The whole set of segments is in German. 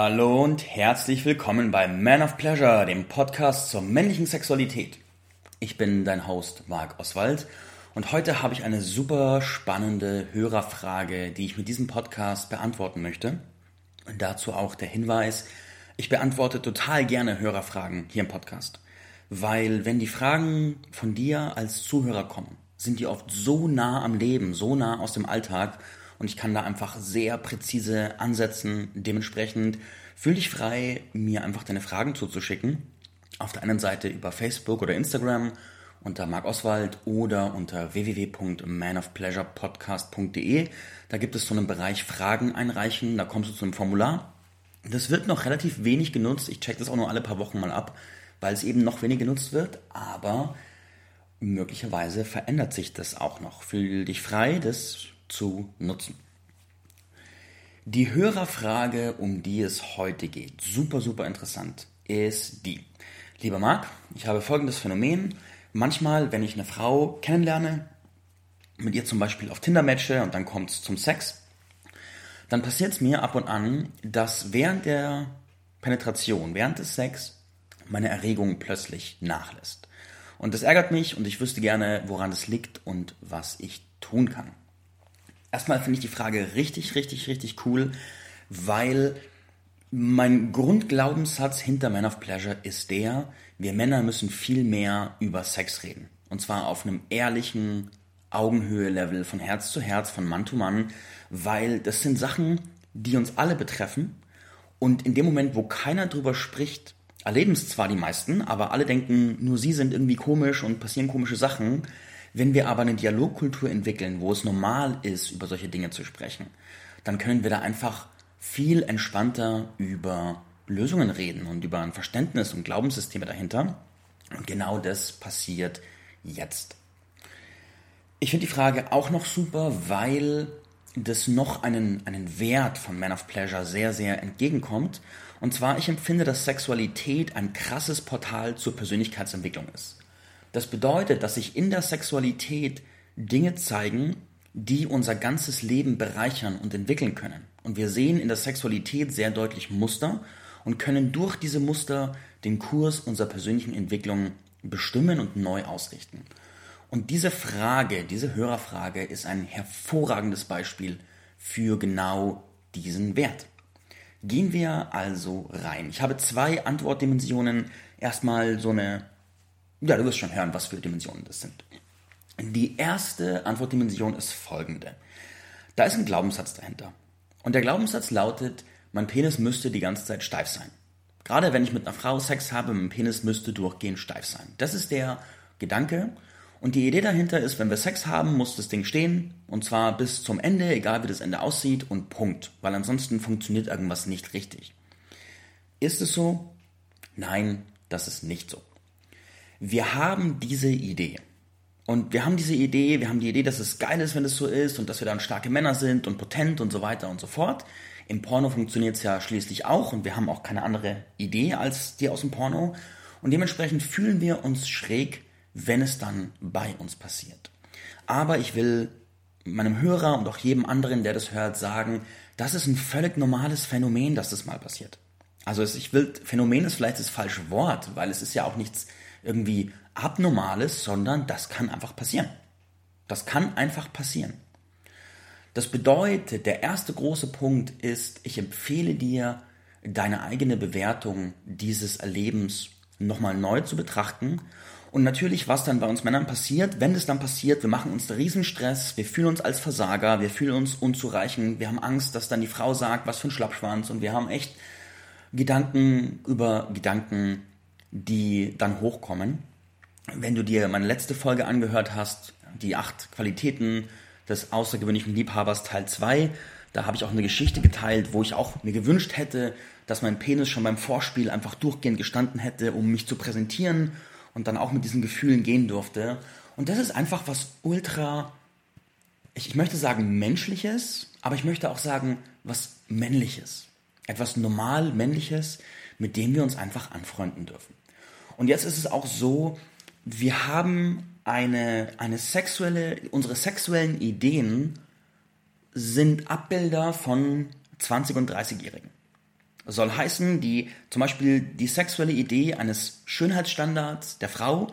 Hallo und herzlich willkommen bei Man of Pleasure, dem Podcast zur männlichen Sexualität. Ich bin dein Host Marc Oswald und heute habe ich eine super spannende Hörerfrage, die ich mit diesem Podcast beantworten möchte. Und dazu auch der Hinweis, ich beantworte total gerne Hörerfragen hier im Podcast, weil wenn die Fragen von dir als Zuhörer kommen, sind die oft so nah am Leben, so nah aus dem Alltag und ich kann da einfach sehr präzise ansetzen. Dementsprechend fühl dich frei, mir einfach deine Fragen zuzuschicken. Auf der einen Seite über Facebook oder Instagram unter Marc Oswald oder unter www.manofpleasurepodcast.de. Da gibt es so einen Bereich Fragen einreichen, da kommst du zu einem Formular. Das wird noch relativ wenig genutzt. Ich check das auch nur alle paar Wochen mal ab, weil es eben noch wenig genutzt wird. Aber möglicherweise verändert sich das auch noch. Fühl dich frei, das zu nutzen. Die Hörerfrage, um die es heute geht, super, super interessant, ist die. Lieber Marc, ich habe folgendes Phänomen. Manchmal, wenn ich eine Frau kennenlerne, mit ihr zum Beispiel auf Tinder matche und dann kommt es zum Sex, dann passiert es mir ab und an, dass während der Penetration, während des Sex, meine Erregung plötzlich nachlässt. Und das ärgert mich und ich wüsste gerne, woran es liegt und was ich tun kann. Erstmal finde ich die Frage richtig, richtig, richtig cool, weil mein Grundglaubenssatz hinter Man of Pleasure ist der, wir Männer müssen viel mehr über Sex reden. Und zwar auf einem ehrlichen Augenhöhe-Level, von Herz zu Herz, von Mann zu Mann, weil das sind Sachen, die uns alle betreffen. Und in dem Moment, wo keiner drüber spricht, erleben es zwar die meisten, aber alle denken, nur sie sind irgendwie komisch und passieren komische Sachen. Wenn wir aber eine Dialogkultur entwickeln, wo es normal ist, über solche Dinge zu sprechen, dann können wir da einfach viel entspannter über Lösungen reden und über ein Verständnis und Glaubenssysteme dahinter. Und genau das passiert jetzt. Ich finde die Frage auch noch super, weil das noch einen, einen Wert von Man of Pleasure sehr, sehr entgegenkommt. Und zwar, ich empfinde, dass Sexualität ein krasses Portal zur Persönlichkeitsentwicklung ist. Das bedeutet, dass sich in der Sexualität Dinge zeigen, die unser ganzes Leben bereichern und entwickeln können. Und wir sehen in der Sexualität sehr deutlich Muster und können durch diese Muster den Kurs unserer persönlichen Entwicklung bestimmen und neu ausrichten. Und diese Frage, diese Hörerfrage ist ein hervorragendes Beispiel für genau diesen Wert. Gehen wir also rein. Ich habe zwei Antwortdimensionen. Erstmal so eine ja, du wirst schon hören, was für Dimensionen das sind. Die erste Antwortdimension ist folgende. Da ist ein Glaubenssatz dahinter. Und der Glaubenssatz lautet, mein Penis müsste die ganze Zeit steif sein. Gerade wenn ich mit einer Frau Sex habe, mein Penis müsste durchgehend steif sein. Das ist der Gedanke. Und die Idee dahinter ist, wenn wir Sex haben, muss das Ding stehen. Und zwar bis zum Ende, egal wie das Ende aussieht und Punkt. Weil ansonsten funktioniert irgendwas nicht richtig. Ist es so? Nein, das ist nicht so wir haben diese Idee. Und wir haben diese Idee, wir haben die Idee, dass es geil ist, wenn es so ist und dass wir dann starke Männer sind und potent und so weiter und so fort. Im Porno funktioniert es ja schließlich auch und wir haben auch keine andere Idee als die aus dem Porno. Und dementsprechend fühlen wir uns schräg, wenn es dann bei uns passiert. Aber ich will meinem Hörer und auch jedem anderen, der das hört, sagen, das ist ein völlig normales Phänomen, dass das mal passiert. Also ich will, Phänomen ist vielleicht das falsche Wort, weil es ist ja auch nichts irgendwie Abnormales, sondern das kann einfach passieren. Das kann einfach passieren. Das bedeutet, der erste große Punkt ist, ich empfehle dir, deine eigene Bewertung dieses Erlebens nochmal neu zu betrachten. Und natürlich, was dann bei uns Männern passiert, wenn es dann passiert, wir machen uns da Riesenstress, wir fühlen uns als Versager, wir fühlen uns unzureichend, wir haben Angst, dass dann die Frau sagt, was für ein Schlappschwanz und wir haben echt Gedanken über Gedanken, die dann hochkommen. Wenn du dir meine letzte Folge angehört hast, die acht Qualitäten des außergewöhnlichen Liebhabers Teil 2, da habe ich auch eine Geschichte geteilt, wo ich auch mir gewünscht hätte, dass mein Penis schon beim Vorspiel einfach durchgehend gestanden hätte, um mich zu präsentieren und dann auch mit diesen Gefühlen gehen durfte. Und das ist einfach was ultra, ich, ich möchte sagen menschliches, aber ich möchte auch sagen was männliches. Etwas normal männliches, mit dem wir uns einfach anfreunden dürfen. Und jetzt ist es auch so, wir haben eine, eine sexuelle, unsere sexuellen Ideen sind Abbilder von 20- und 30-Jährigen. soll heißen, die, zum Beispiel die sexuelle Idee eines Schönheitsstandards der Frau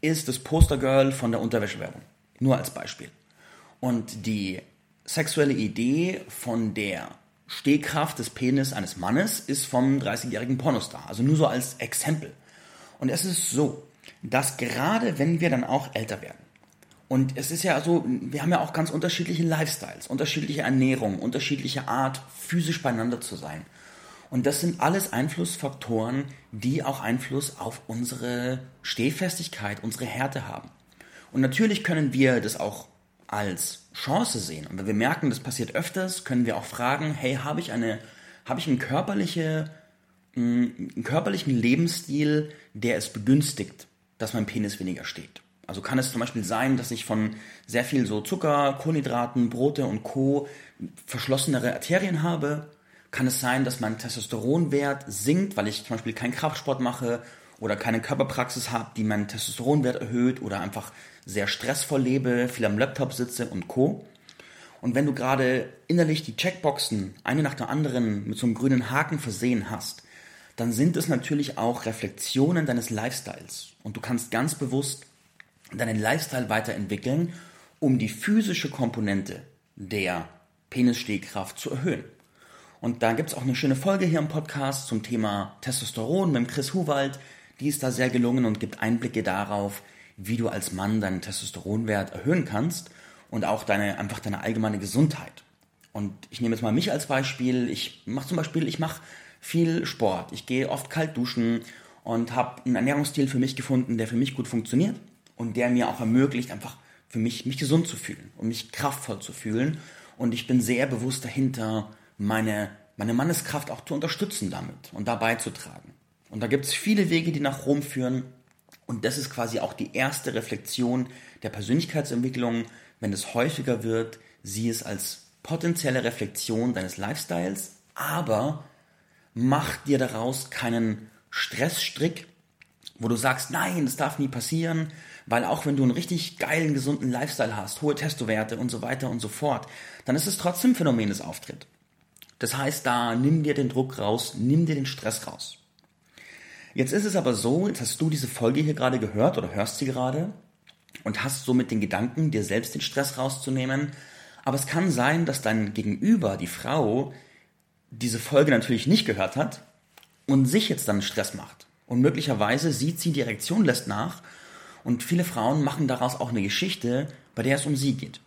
ist das Postergirl von der Unterwäschewerbung. Nur als Beispiel. Und die sexuelle Idee von der Stehkraft des Penis eines Mannes ist vom 30-jährigen Pornostar. Also nur so als Exempel. Und es ist so, dass gerade wenn wir dann auch älter werden, und es ist ja so, wir haben ja auch ganz unterschiedliche Lifestyles, unterschiedliche Ernährung, unterschiedliche Art, physisch beieinander zu sein. Und das sind alles Einflussfaktoren, die auch Einfluss auf unsere Stehfestigkeit, unsere Härte haben. Und natürlich können wir das auch als Chance sehen. Und wenn wir merken, das passiert öfters, können wir auch fragen, hey, habe ich eine, habe ich eine körperliche, mm, einen körperlichen Lebensstil, der es begünstigt, dass mein Penis weniger steht? Also kann es zum Beispiel sein, dass ich von sehr viel so Zucker, Kohlenhydraten, Brote und Co. verschlossenere Arterien habe? Kann es sein, dass mein Testosteronwert sinkt, weil ich zum Beispiel keinen Kraftsport mache oder keine Körperpraxis habe, die meinen Testosteronwert erhöht oder einfach sehr stressvoll lebe, viel am Laptop sitze und Co. Und wenn du gerade innerlich die Checkboxen eine nach der anderen mit so einem grünen Haken versehen hast, dann sind es natürlich auch Reflexionen deines Lifestyles. Und du kannst ganz bewusst deinen Lifestyle weiterentwickeln, um die physische Komponente der Penisstehkraft zu erhöhen. Und da gibt es auch eine schöne Folge hier im Podcast zum Thema Testosteron mit Chris Huwald. Die ist da sehr gelungen und gibt Einblicke darauf, wie du als Mann deinen Testosteronwert erhöhen kannst und auch deine, einfach deine allgemeine Gesundheit. Und ich nehme jetzt mal mich als Beispiel. Ich mache zum Beispiel, ich mache viel Sport. Ich gehe oft kalt duschen und habe einen Ernährungsstil für mich gefunden, der für mich gut funktioniert und der mir auch ermöglicht, einfach für mich, mich gesund zu fühlen und mich kraftvoll zu fühlen. Und ich bin sehr bewusst dahinter, meine, meine Manneskraft auch zu unterstützen damit und dabei zu tragen. Und da gibt es viele Wege, die nach Rom führen. Und das ist quasi auch die erste Reflexion der Persönlichkeitsentwicklung. Wenn es häufiger wird, sieh es als potenzielle Reflexion deines Lifestyles, aber mach dir daraus keinen Stressstrick, wo du sagst, nein, das darf nie passieren, weil auch wenn du einen richtig geilen, gesunden Lifestyle hast, hohe Testowerte und so weiter und so fort, dann ist es trotzdem Phänomen des Auftritt. Das heißt, da nimm dir den Druck raus, nimm dir den Stress raus. Jetzt ist es aber so, jetzt hast du diese Folge hier gerade gehört oder hörst sie gerade und hast somit den Gedanken, dir selbst den Stress rauszunehmen. Aber es kann sein, dass dein Gegenüber, die Frau, diese Folge natürlich nicht gehört hat und sich jetzt dann Stress macht. Und möglicherweise sieht sie, die Erektion lässt nach und viele Frauen machen daraus auch eine Geschichte, bei der es um sie geht.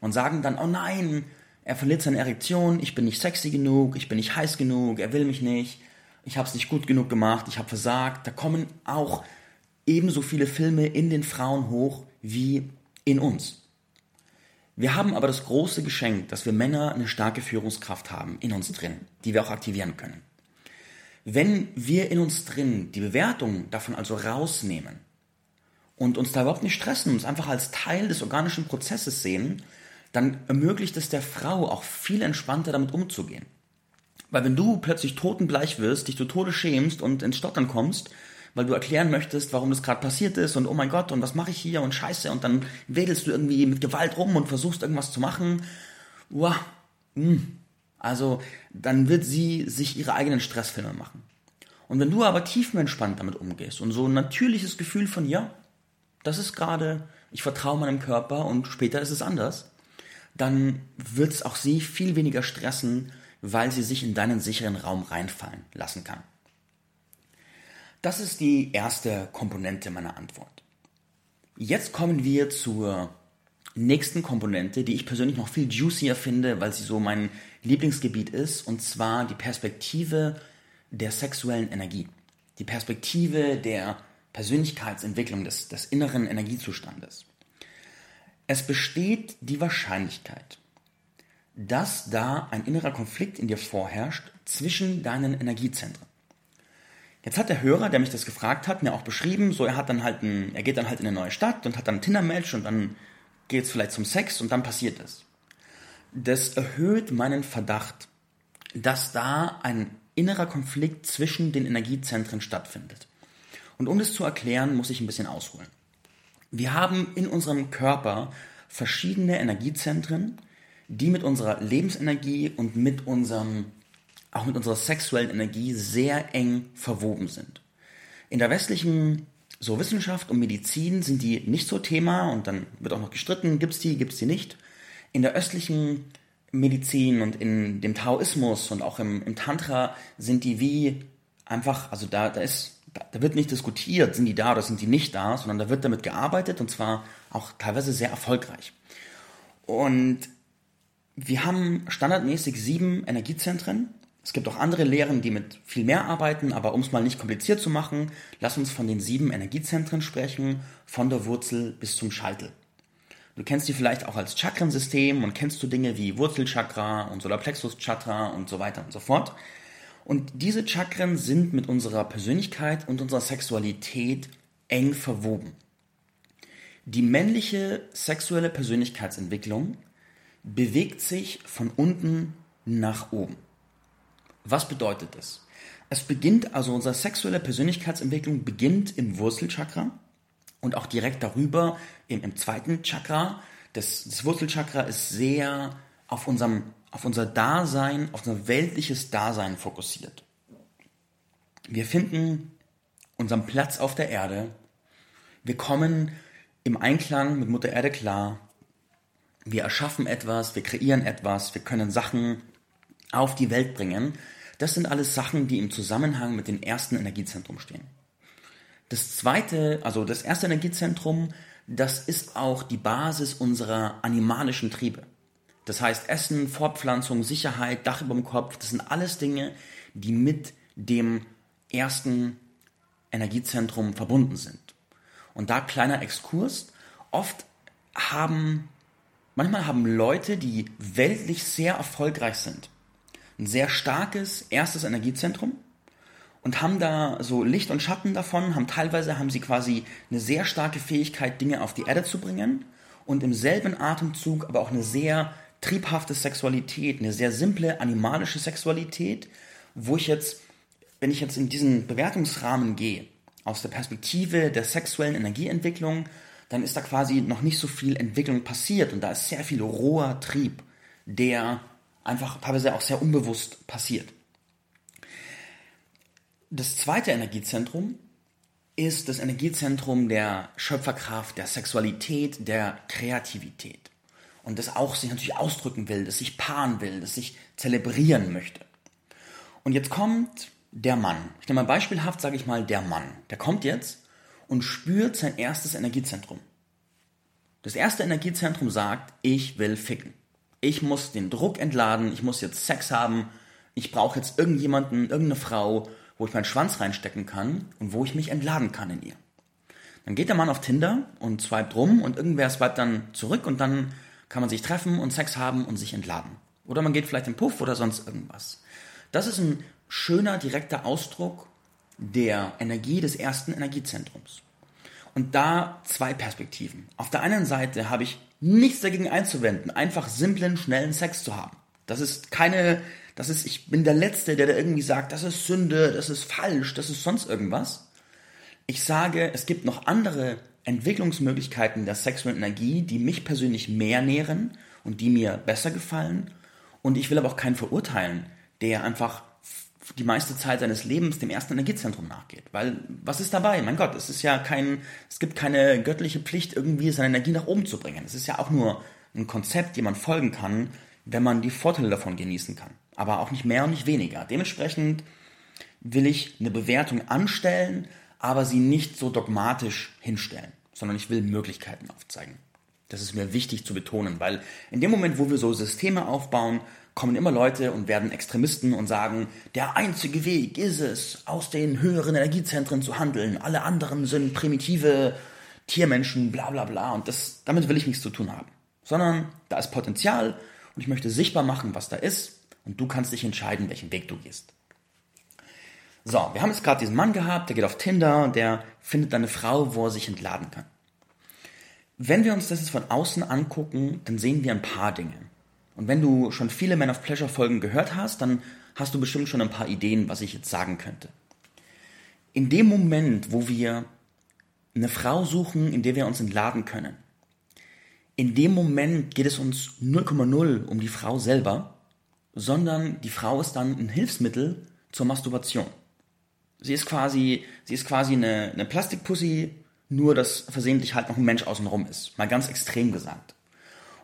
Und sagen dann, oh nein, er verliert seine Erektion, ich bin nicht sexy genug, ich bin nicht heiß genug, er will mich nicht, ich habe es nicht gut genug gemacht, ich habe versagt. Da kommen auch ebenso viele Filme in den Frauen hoch wie in uns. Wir haben aber das große Geschenk, dass wir Männer eine starke Führungskraft haben in uns drin, die wir auch aktivieren können. Wenn wir in uns drin die Bewertung davon also rausnehmen und uns da überhaupt nicht stressen, uns einfach als Teil des organischen Prozesses sehen, dann ermöglicht es der Frau auch viel entspannter damit umzugehen. Weil wenn du plötzlich totenbleich wirst, dich zu Tode schämst und ins Stottern kommst, weil du erklären möchtest, warum das gerade passiert ist und oh mein Gott und was mache ich hier und scheiße und dann wedelst du irgendwie mit Gewalt rum und versuchst irgendwas zu machen, uah, mh. also dann wird sie sich ihre eigenen Stressfilme machen. Und wenn du aber tiefenentspannt damit umgehst und so ein natürliches Gefühl von, ja, das ist gerade, ich vertraue meinem Körper und später ist es anders, dann wird es auch sie viel weniger stressen, weil sie sich in deinen sicheren Raum reinfallen lassen kann. Das ist die erste Komponente meiner Antwort. Jetzt kommen wir zur nächsten Komponente, die ich persönlich noch viel juicier finde, weil sie so mein Lieblingsgebiet ist, und zwar die Perspektive der sexuellen Energie. Die Perspektive der Persönlichkeitsentwicklung, des, des inneren Energiezustandes. Es besteht die Wahrscheinlichkeit, dass da ein innerer Konflikt in dir vorherrscht zwischen deinen Energiezentren. Jetzt hat der Hörer, der mich das gefragt hat, mir auch beschrieben, so er hat dann halt ein, er geht dann halt in eine neue Stadt und hat dann ein Tinder-Match und dann geht es vielleicht zum Sex und dann passiert es. Das erhöht meinen Verdacht, dass da ein innerer Konflikt zwischen den Energiezentren stattfindet. Und um das zu erklären, muss ich ein bisschen ausholen. Wir haben in unserem Körper verschiedene Energiezentren, die mit unserer Lebensenergie und mit unserem auch mit unserer sexuellen Energie sehr eng verwoben sind. In der westlichen so Wissenschaft und Medizin sind die nicht so Thema und dann wird auch noch gestritten, gibt es die, gibt es die nicht. In der östlichen Medizin und in dem Taoismus und auch im, im Tantra sind die wie einfach, also da, da ist, da, da wird nicht diskutiert, sind die da oder sind die nicht da, sondern da wird damit gearbeitet und zwar auch teilweise sehr erfolgreich. Und wir haben standardmäßig sieben Energiezentren. Es gibt auch andere Lehren, die mit viel mehr arbeiten, aber um es mal nicht kompliziert zu machen, lass uns von den sieben Energiezentren sprechen, von der Wurzel bis zum Scheitel. Du kennst die vielleicht auch als Chakrensystem und kennst du Dinge wie Wurzelchakra und Solarplexus-Chakra und so weiter und so fort. Und diese Chakren sind mit unserer Persönlichkeit und unserer Sexualität eng verwoben. Die männliche sexuelle Persönlichkeitsentwicklung bewegt sich von unten nach oben. Was bedeutet das? Es beginnt, also unsere sexuelle Persönlichkeitsentwicklung beginnt im Wurzelchakra und auch direkt darüber im, im zweiten Chakra. Das, das Wurzelchakra ist sehr auf, unserem, auf unser Dasein, auf unser weltliches Dasein fokussiert. Wir finden unseren Platz auf der Erde. Wir kommen im Einklang mit Mutter Erde klar. Wir erschaffen etwas, wir kreieren etwas, wir können Sachen auf die Welt bringen. Das sind alles Sachen, die im Zusammenhang mit dem ersten Energiezentrum stehen. Das zweite, also das erste Energiezentrum, das ist auch die Basis unserer animalischen Triebe. Das heißt Essen, Fortpflanzung, Sicherheit, Dach über dem Kopf, das sind alles Dinge, die mit dem ersten Energiezentrum verbunden sind. Und da kleiner Exkurs, oft haben, manchmal haben Leute, die weltlich sehr erfolgreich sind, ein sehr starkes erstes Energiezentrum und haben da so Licht und Schatten davon, haben teilweise haben sie quasi eine sehr starke Fähigkeit, Dinge auf die Erde zu bringen und im selben Atemzug aber auch eine sehr triebhafte Sexualität, eine sehr simple animalische Sexualität, wo ich jetzt, wenn ich jetzt in diesen Bewertungsrahmen gehe, aus der Perspektive der sexuellen Energieentwicklung, dann ist da quasi noch nicht so viel Entwicklung passiert und da ist sehr viel roher Trieb, der einfach teilweise auch sehr unbewusst passiert. Das zweite Energiezentrum ist das Energiezentrum der Schöpferkraft, der Sexualität, der Kreativität. Und das auch sich natürlich ausdrücken will, das sich paaren will, das sich zelebrieren möchte. Und jetzt kommt der Mann. Ich nehme mal beispielhaft, sage ich mal, der Mann. Der kommt jetzt und spürt sein erstes Energiezentrum. Das erste Energiezentrum sagt, ich will ficken. Ich muss den Druck entladen, ich muss jetzt Sex haben, ich brauche jetzt irgendjemanden, irgendeine Frau, wo ich meinen Schwanz reinstecken kann und wo ich mich entladen kann in ihr. Dann geht der Mann auf Tinder und swipet rum und irgendwer swipet dann zurück und dann kann man sich treffen und Sex haben und sich entladen. Oder man geht vielleicht im Puff oder sonst irgendwas. Das ist ein schöner, direkter Ausdruck der Energie des ersten Energiezentrums. Und da zwei Perspektiven. Auf der einen Seite habe ich nichts dagegen einzuwenden, einfach simplen, schnellen Sex zu haben. Das ist keine das ist, ich bin der Letzte, der da irgendwie sagt, das ist Sünde, das ist falsch, das ist sonst irgendwas. Ich sage, es gibt noch andere Entwicklungsmöglichkeiten der sexuellen Energie, die mich persönlich mehr nähren und die mir besser gefallen. Und ich will aber auch keinen verurteilen, der einfach die meiste Zeit seines Lebens dem ersten Energiezentrum nachgeht. Weil, was ist dabei? Mein Gott, es ist ja kein, es gibt keine göttliche Pflicht, irgendwie seine Energie nach oben zu bringen. Es ist ja auch nur ein Konzept, dem man folgen kann, wenn man die Vorteile davon genießen kann aber auch nicht mehr und nicht weniger. Dementsprechend will ich eine Bewertung anstellen, aber sie nicht so dogmatisch hinstellen, sondern ich will Möglichkeiten aufzeigen. Das ist mir wichtig zu betonen, weil in dem Moment, wo wir so Systeme aufbauen, kommen immer Leute und werden Extremisten und sagen, der einzige Weg ist es, aus den höheren Energiezentren zu handeln. Alle anderen sind primitive Tiermenschen, bla bla bla. Und das, damit will ich nichts zu tun haben. Sondern da ist Potenzial und ich möchte sichtbar machen, was da ist und du kannst dich entscheiden, welchen Weg du gehst. So, wir haben jetzt gerade diesen Mann gehabt, der geht auf Tinder und der findet eine Frau, wo er sich entladen kann. Wenn wir uns das jetzt von außen angucken, dann sehen wir ein paar Dinge. Und wenn du schon viele Man of Pleasure Folgen gehört hast, dann hast du bestimmt schon ein paar Ideen, was ich jetzt sagen könnte. In dem Moment, wo wir eine Frau suchen, in der wir uns entladen können, in dem Moment geht es uns 0,0 um die Frau selber, sondern die Frau ist dann ein Hilfsmittel zur Masturbation. Sie ist quasi, sie ist quasi eine, eine Plastikpussy, nur dass versehentlich halt noch ein Mensch außenrum ist. Mal ganz extrem gesagt.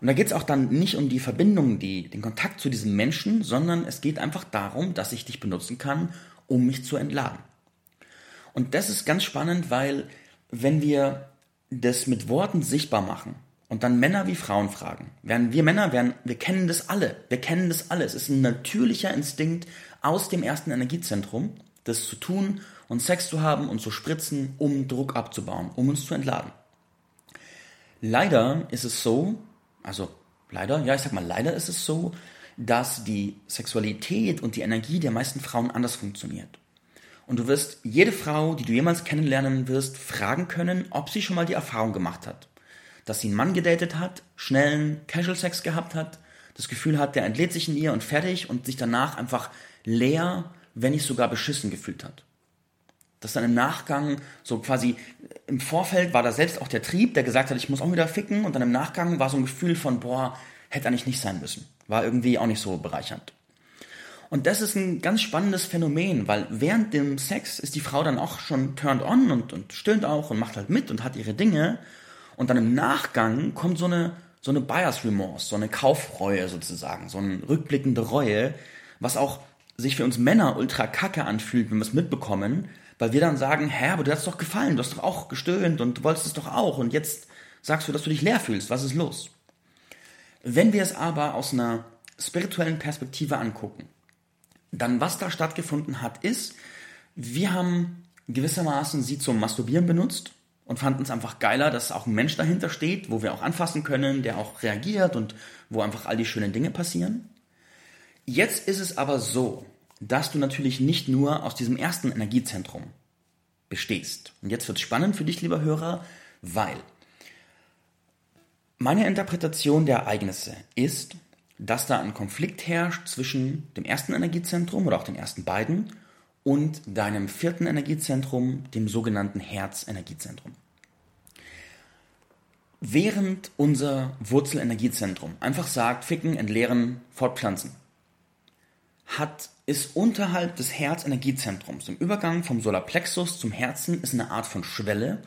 Und da geht es auch dann nicht um die Verbindung, die, den Kontakt zu diesem Menschen, sondern es geht einfach darum, dass ich dich benutzen kann, um mich zu entladen. Und das ist ganz spannend, weil wenn wir das mit Worten sichtbar machen und dann Männer wie Frauen fragen, werden wir Männer werden, wir kennen das alle, wir kennen das alle. Es ist ein natürlicher Instinkt aus dem ersten Energiezentrum, das zu tun und Sex zu haben und zu spritzen, um Druck abzubauen, um uns zu entladen. Leider ist es so, also leider, ja, ich sag mal, leider ist es so, dass die Sexualität und die Energie der meisten Frauen anders funktioniert. Und du wirst jede Frau, die du jemals kennenlernen wirst, fragen können, ob sie schon mal die Erfahrung gemacht hat. Dass sie einen Mann gedatet hat, schnellen Casual Sex gehabt hat, das Gefühl hat, der entlädt sich in ihr und fertig und sich danach einfach leer, wenn nicht sogar beschissen gefühlt hat. Dass dann im Nachgang so quasi im Vorfeld war da selbst auch der Trieb, der gesagt hat, ich muss auch wieder ficken und dann im Nachgang war so ein Gefühl von, boah, hätte eigentlich nicht sein müssen. War irgendwie auch nicht so bereichernd. Und das ist ein ganz spannendes Phänomen, weil während dem Sex ist die Frau dann auch schon turned on und, und stöhnt auch und macht halt mit und hat ihre Dinge. Und dann im Nachgang kommt so eine, so eine Bias Remorse, so eine Kaufreue sozusagen, so eine rückblickende Reue, was auch sich für uns Männer ultra kacke anfühlt, wenn wir es mitbekommen, weil wir dann sagen, hä, aber du hast doch gefallen, du hast doch auch gestöhnt und du wolltest es doch auch und jetzt sagst du, dass du dich leer fühlst, was ist los? Wenn wir es aber aus einer spirituellen Perspektive angucken, dann was da stattgefunden hat, ist, wir haben gewissermaßen sie zum Masturbieren benutzt und fanden es einfach geiler, dass auch ein Mensch dahinter steht, wo wir auch anfassen können, der auch reagiert und wo einfach all die schönen Dinge passieren. Jetzt ist es aber so, dass du natürlich nicht nur aus diesem ersten Energiezentrum bestehst. Und jetzt wird es spannend für dich, lieber Hörer, weil meine Interpretation der Ereignisse ist, dass da ein Konflikt herrscht zwischen dem ersten Energiezentrum oder auch den ersten beiden und deinem vierten Energiezentrum, dem sogenannten Herzenergiezentrum. Während unser Wurzelenergiezentrum einfach sagt, ficken, entleeren, fortpflanzen, hat, ist unterhalb des Herzenergiezentrums, im Übergang vom Solarplexus zum Herzen, ist eine Art von Schwelle,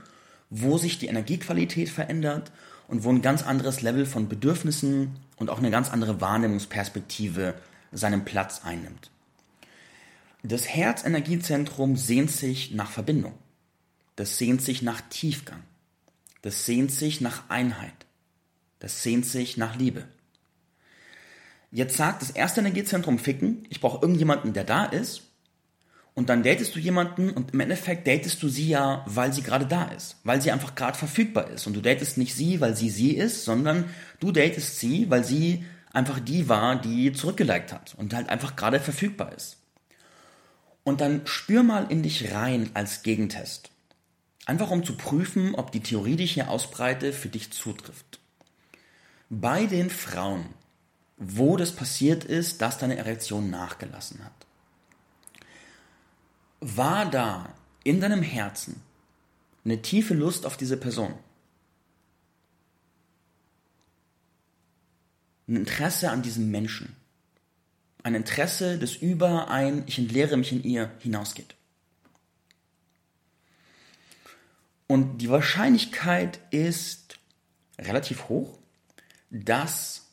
wo sich die Energiequalität verändert und wo ein ganz anderes Level von Bedürfnissen und auch eine ganz andere Wahrnehmungsperspektive seinen Platz einnimmt. Das Herzenergiezentrum sehnt sich nach Verbindung. Das sehnt sich nach Tiefgang. Das sehnt sich nach Einheit. Das sehnt sich nach Liebe. Jetzt sagt das erste Energiezentrum Ficken, ich brauche irgendjemanden, der da ist. Und dann datest du jemanden und im Endeffekt datest du sie ja, weil sie gerade da ist, weil sie einfach gerade verfügbar ist. Und du datest nicht sie, weil sie sie ist, sondern du datest sie, weil sie einfach die war, die zurückgeliked hat und halt einfach gerade verfügbar ist. Und dann spür mal in dich rein als Gegentest. Einfach um zu prüfen, ob die Theorie, die ich hier ausbreite, für dich zutrifft. Bei den Frauen, wo das passiert ist, dass deine Erektion nachgelassen hat. War da in deinem Herzen eine tiefe Lust auf diese Person? Ein Interesse an diesem Menschen? Ein Interesse, das über ein Ich entleere mich in ihr hinausgeht? Und die Wahrscheinlichkeit ist relativ hoch, dass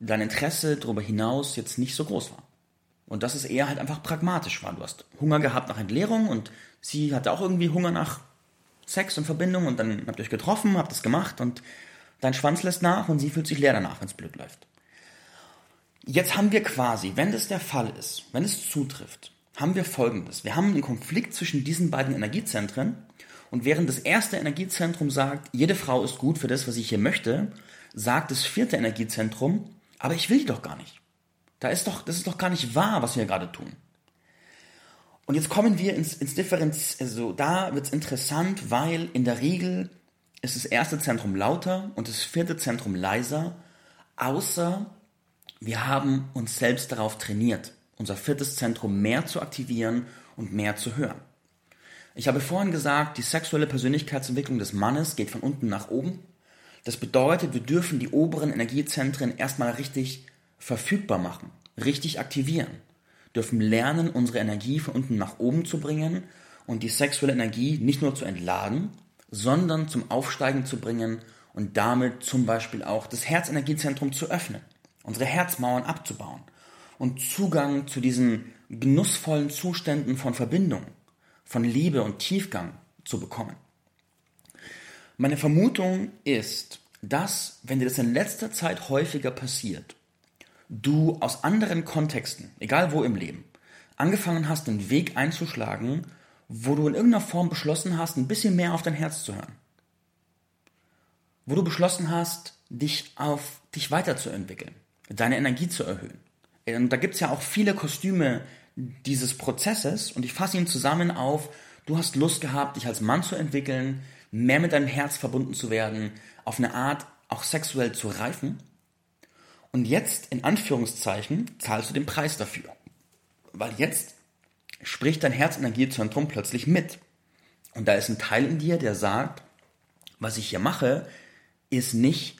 dein Interesse darüber hinaus jetzt nicht so groß war. Und dass es eher halt einfach pragmatisch war. Du hast Hunger gehabt nach Entleerung und sie hatte auch irgendwie Hunger nach Sex und Verbindung und dann habt ihr euch getroffen, habt es gemacht und dein Schwanz lässt nach und sie fühlt sich leer danach, wenn es blöd läuft. Jetzt haben wir quasi, wenn das der Fall ist, wenn es zutrifft, haben wir folgendes. Wir haben einen Konflikt zwischen diesen beiden Energiezentren und während das erste Energiezentrum sagt, jede Frau ist gut für das, was ich hier möchte, sagt das vierte Energiezentrum, aber ich will die doch gar nicht. Da ist doch, das ist doch gar nicht wahr, was wir gerade tun. Und jetzt kommen wir ins, ins Differenz, also da wird es interessant, weil in der Regel ist das erste Zentrum lauter und das vierte Zentrum leiser, außer wir haben uns selbst darauf trainiert, unser viertes Zentrum mehr zu aktivieren und mehr zu hören. Ich habe vorhin gesagt, die sexuelle Persönlichkeitsentwicklung des Mannes geht von unten nach oben das bedeutet, wir dürfen die oberen Energiezentren erstmal richtig verfügbar machen. richtig aktivieren, dürfen lernen, unsere Energie von unten nach oben zu bringen und die sexuelle Energie nicht nur zu entladen, sondern zum Aufsteigen zu bringen und damit zum Beispiel auch das Herzenergiezentrum zu öffnen, unsere Herzmauern abzubauen und Zugang zu diesen genussvollen Zuständen von Verbindung, von Liebe und Tiefgang zu bekommen. Meine Vermutung ist, dass, wenn dir das in letzter Zeit häufiger passiert, du aus anderen Kontexten, egal wo im Leben, angefangen hast, einen Weg einzuschlagen, wo du in irgendeiner Form beschlossen hast, ein bisschen mehr auf dein Herz zu hören. Wo du beschlossen hast, dich auf dich weiterzuentwickeln, deine Energie zu erhöhen. Und da gibt es ja auch viele Kostüme dieses Prozesses und ich fasse ihn zusammen auf, du hast Lust gehabt, dich als Mann zu entwickeln, mehr mit deinem Herz verbunden zu werden, auf eine Art auch sexuell zu reifen. Und jetzt, in Anführungszeichen, zahlst du den Preis dafür. Weil jetzt spricht dein Herzenergiezentrum plötzlich mit. Und da ist ein Teil in dir, der sagt, was ich hier mache, ist nicht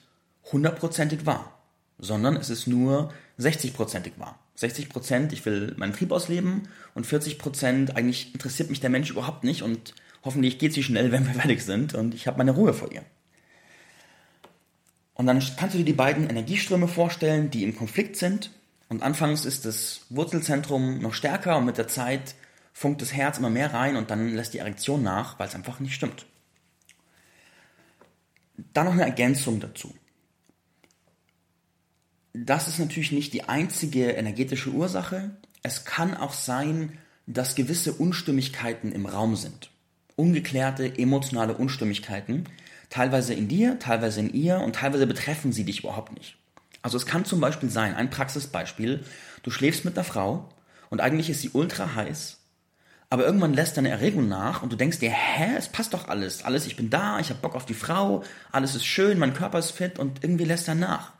hundertprozentig wahr, sondern es ist nur 60-prozentig wahr. 60 Prozent, ich will meinen Trieb ausleben und 40 Prozent, eigentlich interessiert mich der Mensch überhaupt nicht und hoffentlich geht sie schnell, wenn wir fertig sind und ich habe meine Ruhe vor ihr. Und dann kannst du dir die beiden Energieströme vorstellen, die im Konflikt sind. Und anfangs ist das Wurzelzentrum noch stärker und mit der Zeit funkt das Herz immer mehr rein und dann lässt die Erektion nach, weil es einfach nicht stimmt. Dann noch eine Ergänzung dazu. Das ist natürlich nicht die einzige energetische Ursache. Es kann auch sein, dass gewisse Unstimmigkeiten im Raum sind ungeklärte emotionale Unstimmigkeiten, teilweise in dir, teilweise in ihr und teilweise betreffen sie dich überhaupt nicht. Also es kann zum Beispiel sein, ein Praxisbeispiel, du schläfst mit einer Frau und eigentlich ist sie ultra heiß, aber irgendwann lässt deine Erregung nach und du denkst dir, hä, es passt doch alles, alles, ich bin da, ich habe Bock auf die Frau, alles ist schön, mein Körper ist fit und irgendwie lässt er nach.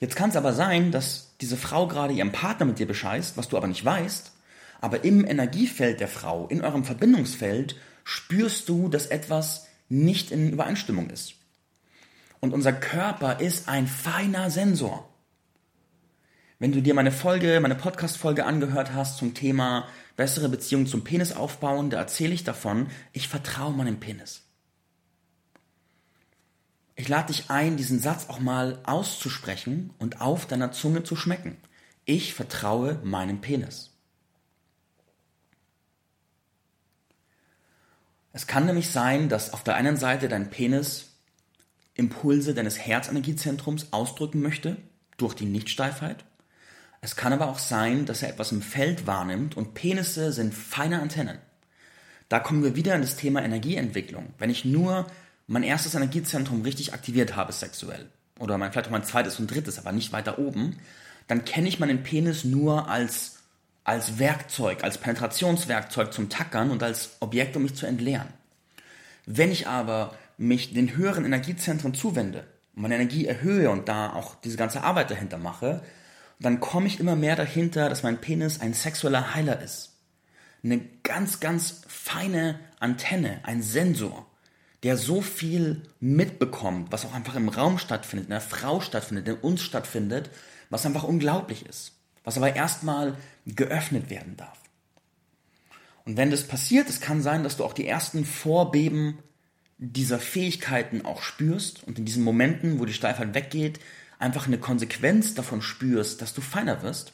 Jetzt kann es aber sein, dass diese Frau gerade ihrem Partner mit dir bescheißt, was du aber nicht weißt, aber im Energiefeld der Frau, in eurem Verbindungsfeld, spürst du, dass etwas nicht in Übereinstimmung ist. Und unser Körper ist ein feiner Sensor. Wenn du dir meine Folge, meine Podcast-Folge angehört hast zum Thema bessere Beziehung zum Penis aufbauen, da erzähle ich davon, ich vertraue meinem Penis. Ich lade dich ein, diesen Satz auch mal auszusprechen und auf deiner Zunge zu schmecken. Ich vertraue meinem Penis. Es kann nämlich sein, dass auf der einen Seite dein Penis Impulse deines Herzenergiezentrums ausdrücken möchte durch die Nichtsteifheit. Es kann aber auch sein, dass er etwas im Feld wahrnimmt und Penisse sind feine Antennen. Da kommen wir wieder in das Thema Energieentwicklung. Wenn ich nur mein erstes Energiezentrum richtig aktiviert habe sexuell oder mein, vielleicht auch mein zweites und drittes, aber nicht weiter oben, dann kenne ich meinen Penis nur als als Werkzeug, als Penetrationswerkzeug zum Tackern und als Objekt, um mich zu entleeren. Wenn ich aber mich den höheren Energiezentren zuwende, meine Energie erhöhe und da auch diese ganze Arbeit dahinter mache, dann komme ich immer mehr dahinter, dass mein Penis ein sexueller Heiler ist. Eine ganz, ganz feine Antenne, ein Sensor, der so viel mitbekommt, was auch einfach im Raum stattfindet, in der Frau stattfindet, in uns stattfindet, was einfach unglaublich ist was aber erstmal geöffnet werden darf. Und wenn das passiert, es kann sein, dass du auch die ersten Vorbeben dieser Fähigkeiten auch spürst und in diesen Momenten, wo die Steifheit weggeht, einfach eine Konsequenz davon spürst, dass du feiner wirst.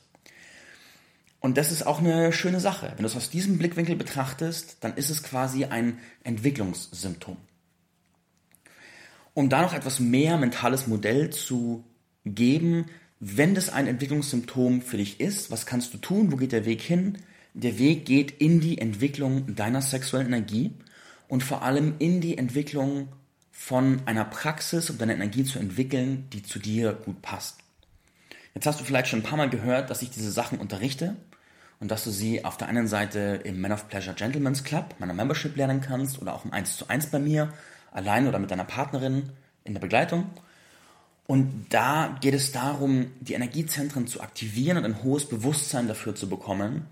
Und das ist auch eine schöne Sache. Wenn du es aus diesem Blickwinkel betrachtest, dann ist es quasi ein Entwicklungssymptom. Um da noch etwas mehr mentales Modell zu geben, wenn das ein Entwicklungssymptom für dich ist, was kannst du tun? Wo geht der Weg hin? Der Weg geht in die Entwicklung deiner sexuellen Energie und vor allem in die Entwicklung von einer Praxis, um deine Energie zu entwickeln, die zu dir gut passt. Jetzt hast du vielleicht schon ein paar Mal gehört, dass ich diese Sachen unterrichte und dass du sie auf der einen Seite im Man of Pleasure Gentleman's Club, meiner Membership, lernen kannst oder auch im 1 zu 1 bei mir, allein oder mit deiner Partnerin in der Begleitung. Und da geht es darum, die Energiezentren zu aktivieren und ein hohes Bewusstsein dafür zu bekommen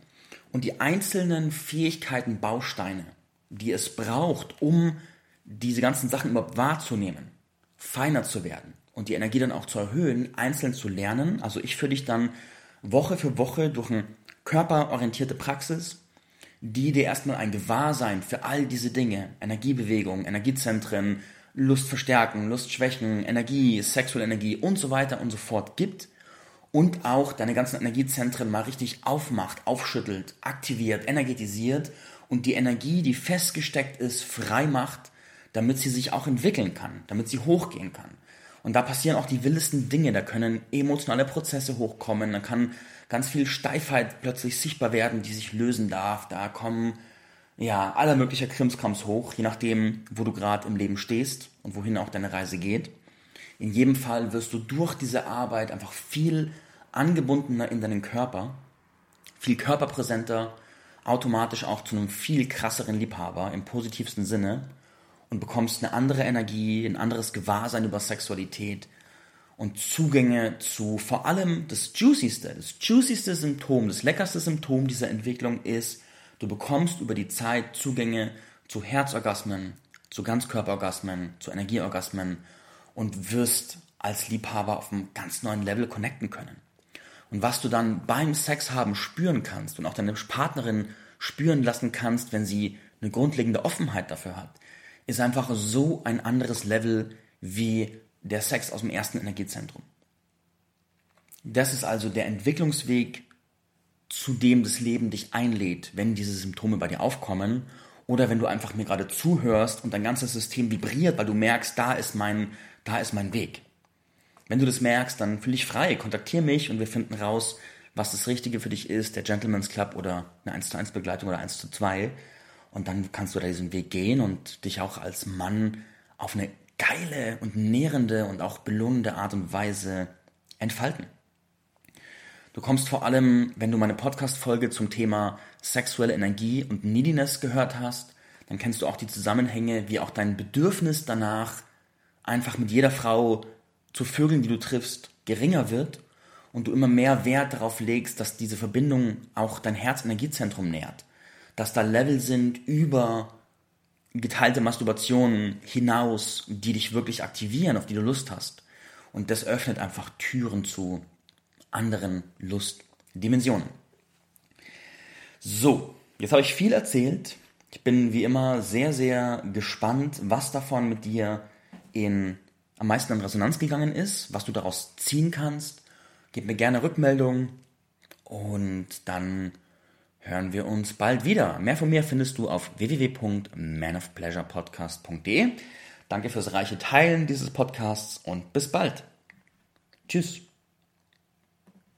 und die einzelnen Fähigkeiten, Bausteine, die es braucht, um diese ganzen Sachen überhaupt wahrzunehmen, feiner zu werden und die Energie dann auch zu erhöhen, einzeln zu lernen. Also ich führe dich dann Woche für Woche durch eine körperorientierte Praxis, die dir erstmal ein Gewahrsein für all diese Dinge, Energiebewegung, Energiezentren, Lust verstärken, Lust schwächen, Energie, sexuelle Energie und so weiter und so fort gibt und auch deine ganzen Energiezentren mal richtig aufmacht, aufschüttelt, aktiviert, energetisiert und die Energie, die festgesteckt ist, frei macht, damit sie sich auch entwickeln kann, damit sie hochgehen kann. Und da passieren auch die wildesten Dinge, da können emotionale Prozesse hochkommen, da kann ganz viel Steifheit plötzlich sichtbar werden, die sich lösen darf, da kommen ja aller möglicher Krimskrams hoch, je nachdem, wo du gerade im Leben stehst und wohin auch deine Reise geht. In jedem Fall wirst du durch diese Arbeit einfach viel angebundener in deinen Körper, viel körperpräsenter, automatisch auch zu einem viel krasseren Liebhaber im positivsten Sinne und bekommst eine andere Energie, ein anderes Gewahrsein über Sexualität und Zugänge zu vor allem das juicyste, das juicyste Symptom, das leckerste Symptom dieser Entwicklung ist, du bekommst über die Zeit Zugänge zu Herzorgasmen, zu Ganzkörperorgasmen, zu Energieorgasmen und wirst als Liebhaber auf einem ganz neuen Level connecten können. Und was du dann beim Sex haben spüren kannst und auch deine Partnerin spüren lassen kannst, wenn sie eine grundlegende Offenheit dafür hat, ist einfach so ein anderes Level wie der Sex aus dem ersten Energiezentrum. Das ist also der Entwicklungsweg, zu dem das Leben dich einlädt, wenn diese Symptome bei dir aufkommen oder wenn du einfach mir gerade zuhörst und dein ganzes System vibriert, weil du merkst, da ist mein, da ist mein Weg. Wenn du das merkst, dann fühl dich frei, kontaktiere mich und wir finden raus, was das Richtige für dich ist, der Gentleman's Club oder eine 1 zu 1 Begleitung oder 1 zu 2. Und dann kannst du da diesen Weg gehen und dich auch als Mann auf eine geile und nährende und auch belohnende Art und Weise entfalten. Du kommst vor allem, wenn du meine Podcast-Folge zum Thema sexuelle Energie und Neediness gehört hast, dann kennst du auch die Zusammenhänge, wie auch dein Bedürfnis danach einfach mit jeder Frau zu Vögeln, die du triffst, geringer wird und du immer mehr Wert darauf legst, dass diese Verbindung auch dein Herzenergiezentrum nährt. Dass da Level sind über geteilte Masturbationen hinaus, die dich wirklich aktivieren, auf die du Lust hast. Und das öffnet einfach Türen zu anderen Lustdimensionen. So, jetzt habe ich viel erzählt. Ich bin wie immer sehr, sehr gespannt, was davon mit dir in am meisten in Resonanz gegangen ist, was du daraus ziehen kannst. Gib mir gerne Rückmeldung und dann hören wir uns bald wieder. Mehr von mir findest du auf www.manofpleasurepodcast.de. Danke fürs reiche Teilen dieses Podcasts und bis bald. Tschüss.